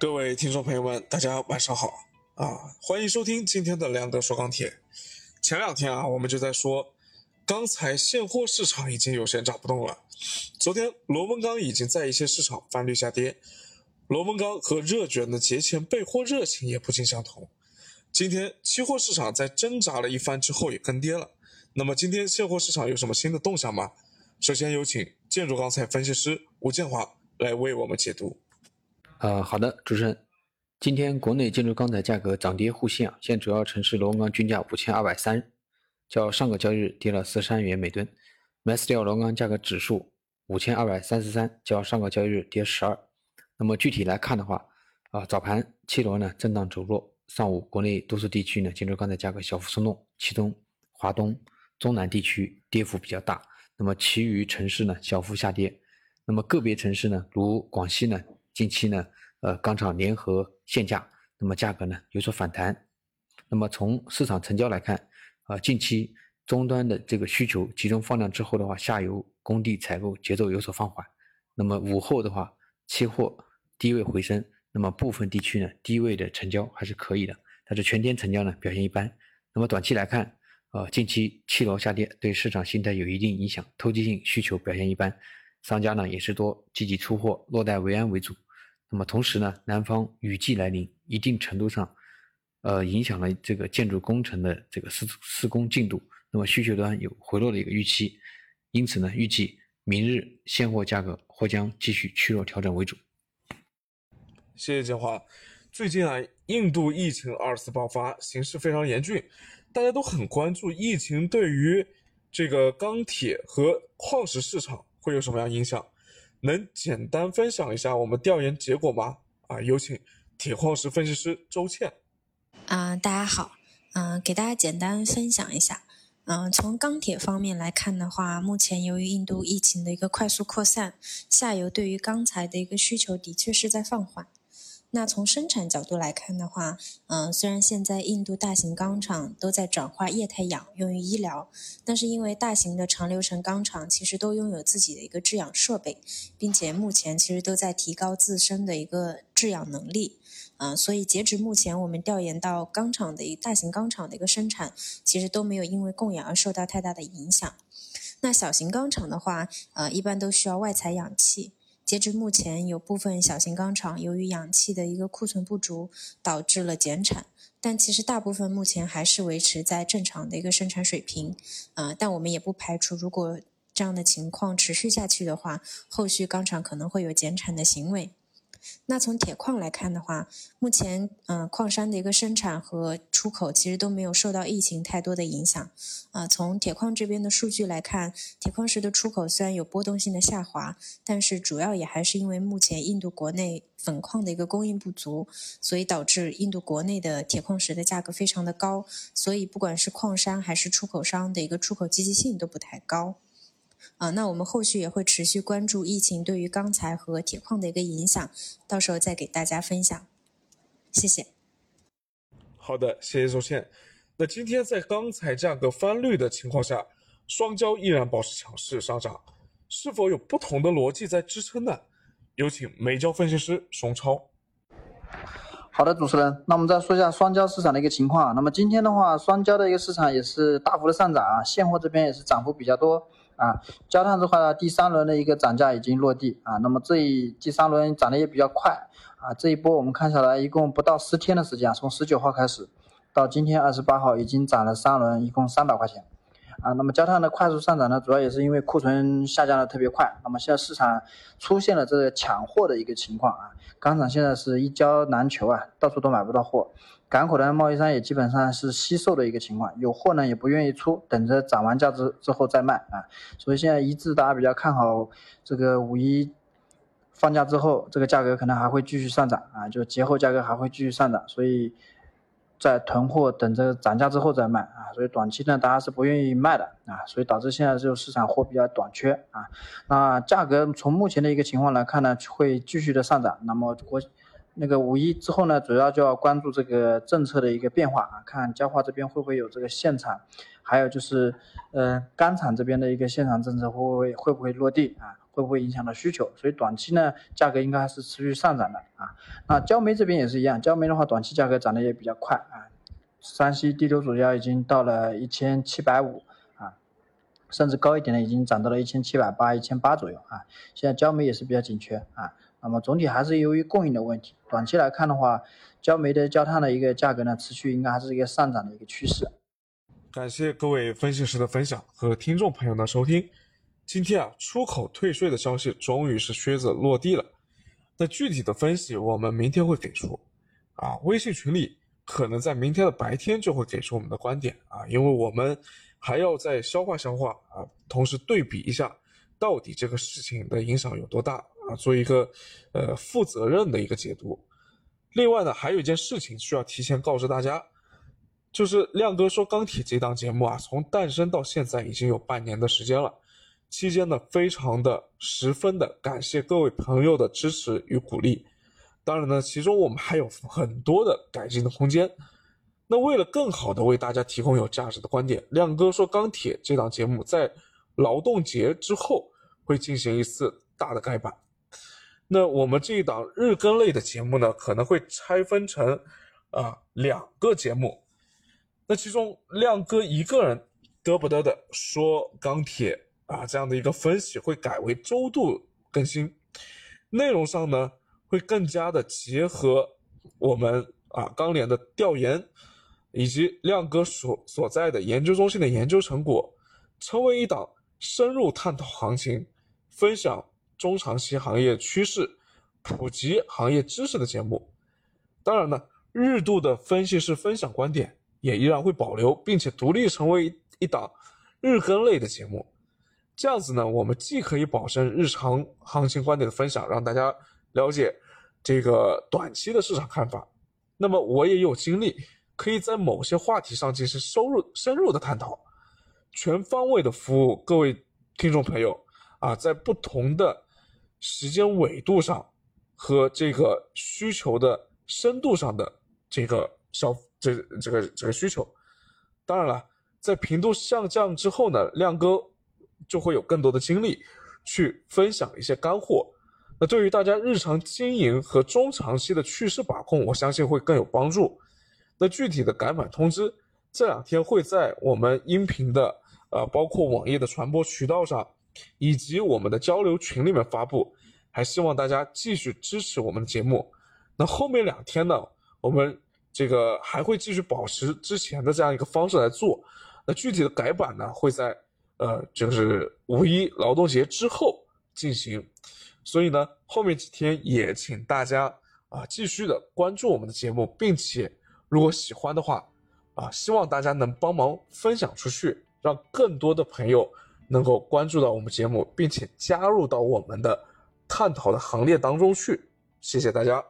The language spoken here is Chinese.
各位听众朋友们，大家晚上好啊！欢迎收听今天的梁哥说钢铁。前两天啊，我们就在说，钢材现货市场已经有些涨不动了。昨天螺纹钢已经在一些市场翻绿下跌，螺纹钢和热卷的节前备货热情也不尽相同。今天期货市场在挣扎了一番之后也跟跌了。那么今天现货市场有什么新的动向吗？首先有请建筑钢材分析师吴建华来为我们解读。呃，好的，主持人，今天国内建筑钢材价格涨跌互现啊，现主要城市螺纹钢均价五千二百三，较上个交易日跌了四十三元每吨；，MySteel 螺纹钢价格指数五千二百三十三，较上个交易日跌十二。那么具体来看的话，啊，早盘七螺呢震荡走弱，上午国内多数地区呢建筑钢材价格小幅松动，其中华东、中南地区跌幅比较大，那么其余城市呢小幅下跌，那么个别城市呢如广西呢。近期呢，呃，钢厂联合限价，那么价格呢有所反弹。那么从市场成交来看，啊，近期终端的这个需求集中放量之后的话，下游工地采购节奏有所放缓。那么午后的话，期货低位回升，那么部分地区呢低位的成交还是可以的，但是全天成交呢表现一般。那么短期来看，呃，近期七楼下跌对市场心态有一定影响，投机性需求表现一般，商家呢也是多积极出货，落袋为安为主。那么同时呢，南方雨季来临，一定程度上，呃，影响了这个建筑工程的这个施施工进度。那么需求端有回落的一个预期，因此呢，预计明日现货价格或将继续趋弱调整为主。谢谢建华。最近啊，印度疫情二次爆发，形势非常严峻，大家都很关注疫情对于这个钢铁和矿石市场会有什么样影响。能简单分享一下我们调研结果吗？啊，有请铁矿石分析师周倩。嗯，大家好，嗯，给大家简单分享一下。嗯，从钢铁方面来看的话，目前由于印度疫情的一个快速扩散，下游对于钢材的一个需求的确是在放缓。那从生产角度来看的话，嗯，虽然现在印度大型钢厂都在转化液态氧用于医疗，但是因为大型的长流程钢厂其实都拥有自己的一个制氧设备，并且目前其实都在提高自身的一个制氧能力，嗯，所以截止目前我们调研到钢厂的一大型钢厂的一个生产，其实都没有因为供氧而受到太大的影响。那小型钢厂的话，呃，一般都需要外采氧气。截至目前，有部分小型钢厂由于氧气的一个库存不足，导致了减产。但其实大部分目前还是维持在正常的一个生产水平。呃，但我们也不排除，如果这样的情况持续下去的话，后续钢厂可能会有减产的行为。那从铁矿来看的话，目前嗯矿山的一个生产和出口其实都没有受到疫情太多的影响。啊，从铁矿这边的数据来看，铁矿石的出口虽然有波动性的下滑，但是主要也还是因为目前印度国内粉矿的一个供应不足，所以导致印度国内的铁矿石的价格非常的高。所以不管是矿山还是出口商的一个出口积极性都不太高。啊，那我们后续也会持续关注疫情对于钢材和铁矿的一个影响，到时候再给大家分享。谢谢。好的，谢谢周倩。那今天在钢材价格翻绿的情况下，双焦依然保持强势上涨，是否有不同的逻辑在支撑呢？有请美焦分析师熊超。好的，主持人，那我们再说一下双焦市场的一个情况。那么今天的话，双焦的一个市场也是大幅的上涨啊，现货这边也是涨幅比较多。啊，焦炭的话呢，第三轮的一个涨价已经落地啊，那么这一第三轮涨得也比较快啊，这一波我们看下来，一共不到十天的时间，从十九号开始到今天二十八号，已经涨了三轮，一共三百块钱啊。那么焦炭的快速上涨呢，主要也是因为库存下降的特别快，那么现在市场出现了这个抢货的一个情况啊，钢厂现在是一焦难求啊，到处都买不到货。港口的贸易商也基本上是惜售的一个情况，有货呢也不愿意出，等着涨完价之之后再卖啊。所以现在一致大家比较看好这个五一放假之后，这个价格可能还会继续上涨啊，就节后价格还会继续上涨，所以在囤货等着涨价之后再卖啊。所以短期呢大家是不愿意卖的啊，所以导致现在这个市场货比较短缺啊。那价格从目前的一个情况来看呢，会继续的上涨。那么国那个五一之后呢，主要就要关注这个政策的一个变化啊，看焦化这边会不会有这个限产，还有就是，呃，钢厂这边的一个限产政策会不会会不会落地啊？会不会影响到需求？所以短期呢，价格应该还是持续上涨的啊。那焦煤这边也是一样，焦煤的话，短期价格涨得也比较快啊。山西第六主焦已经到了一千七百五啊，甚至高一点的已经涨到了一千七百八、一千八左右啊。现在焦煤也是比较紧缺啊。那么总体还是由于供应的问题，短期来看的话，焦煤的焦炭的一个价格呢，持续应该还是一个上涨的一个趋势。感谢各位分析师的分享和听众朋友的收听。今天啊，出口退税的消息终于是靴子落地了。那具体的分析我们明天会给出，啊，微信群里可能在明天的白天就会给出我们的观点啊，因为我们还要再消化消化啊，同时对比一下到底这个事情的影响有多大啊，做一个呃负责任的一个解读。另外呢，还有一件事情需要提前告知大家。就是亮哥说钢铁这档节目啊，从诞生到现在已经有半年的时间了，期间呢，非常的十分的感谢各位朋友的支持与鼓励。当然呢，其中我们还有很多的改进的空间。那为了更好的为大家提供有价值的观点，亮哥说钢铁这档节目在劳动节之后会进行一次大的改版。那我们这一档日更类的节目呢，可能会拆分成啊两个节目。那其中亮哥一个人嘚不嘚的说钢铁啊这样的一个分析会改为周度更新，内容上呢会更加的结合我们啊钢联的调研以及亮哥所所在的研究中心的研究成果，成为一档深入探讨行情、分享中长期行业趋势、普及行业知识的节目。当然呢，日度的分析师分享观点。也依然会保留，并且独立成为一档日更类的节目。这样子呢，我们既可以保证日常行情观点的分享，让大家了解这个短期的市场看法。那么我也有精力，可以在某些话题上进行深入深入的探讨，全方位的服务各位听众朋友啊，在不同的时间纬度上和这个需求的深度上的这个消。这这个这个需求，当然了，在频度下降之后呢，亮哥就会有更多的精力去分享一些干货。那对于大家日常经营和中长期的趋势把控，我相信会更有帮助。那具体的改版通知，这两天会在我们音频的呃，包括网页的传播渠道上，以及我们的交流群里面发布。还希望大家继续支持我们的节目。那后面两天呢，我们。这个还会继续保持之前的这样一个方式来做，那具体的改版呢，会在呃，就是五一劳动节之后进行，所以呢，后面几天也请大家啊继续的关注我们的节目，并且如果喜欢的话啊，希望大家能帮忙分享出去，让更多的朋友能够关注到我们节目，并且加入到我们的探讨的行列当中去，谢谢大家。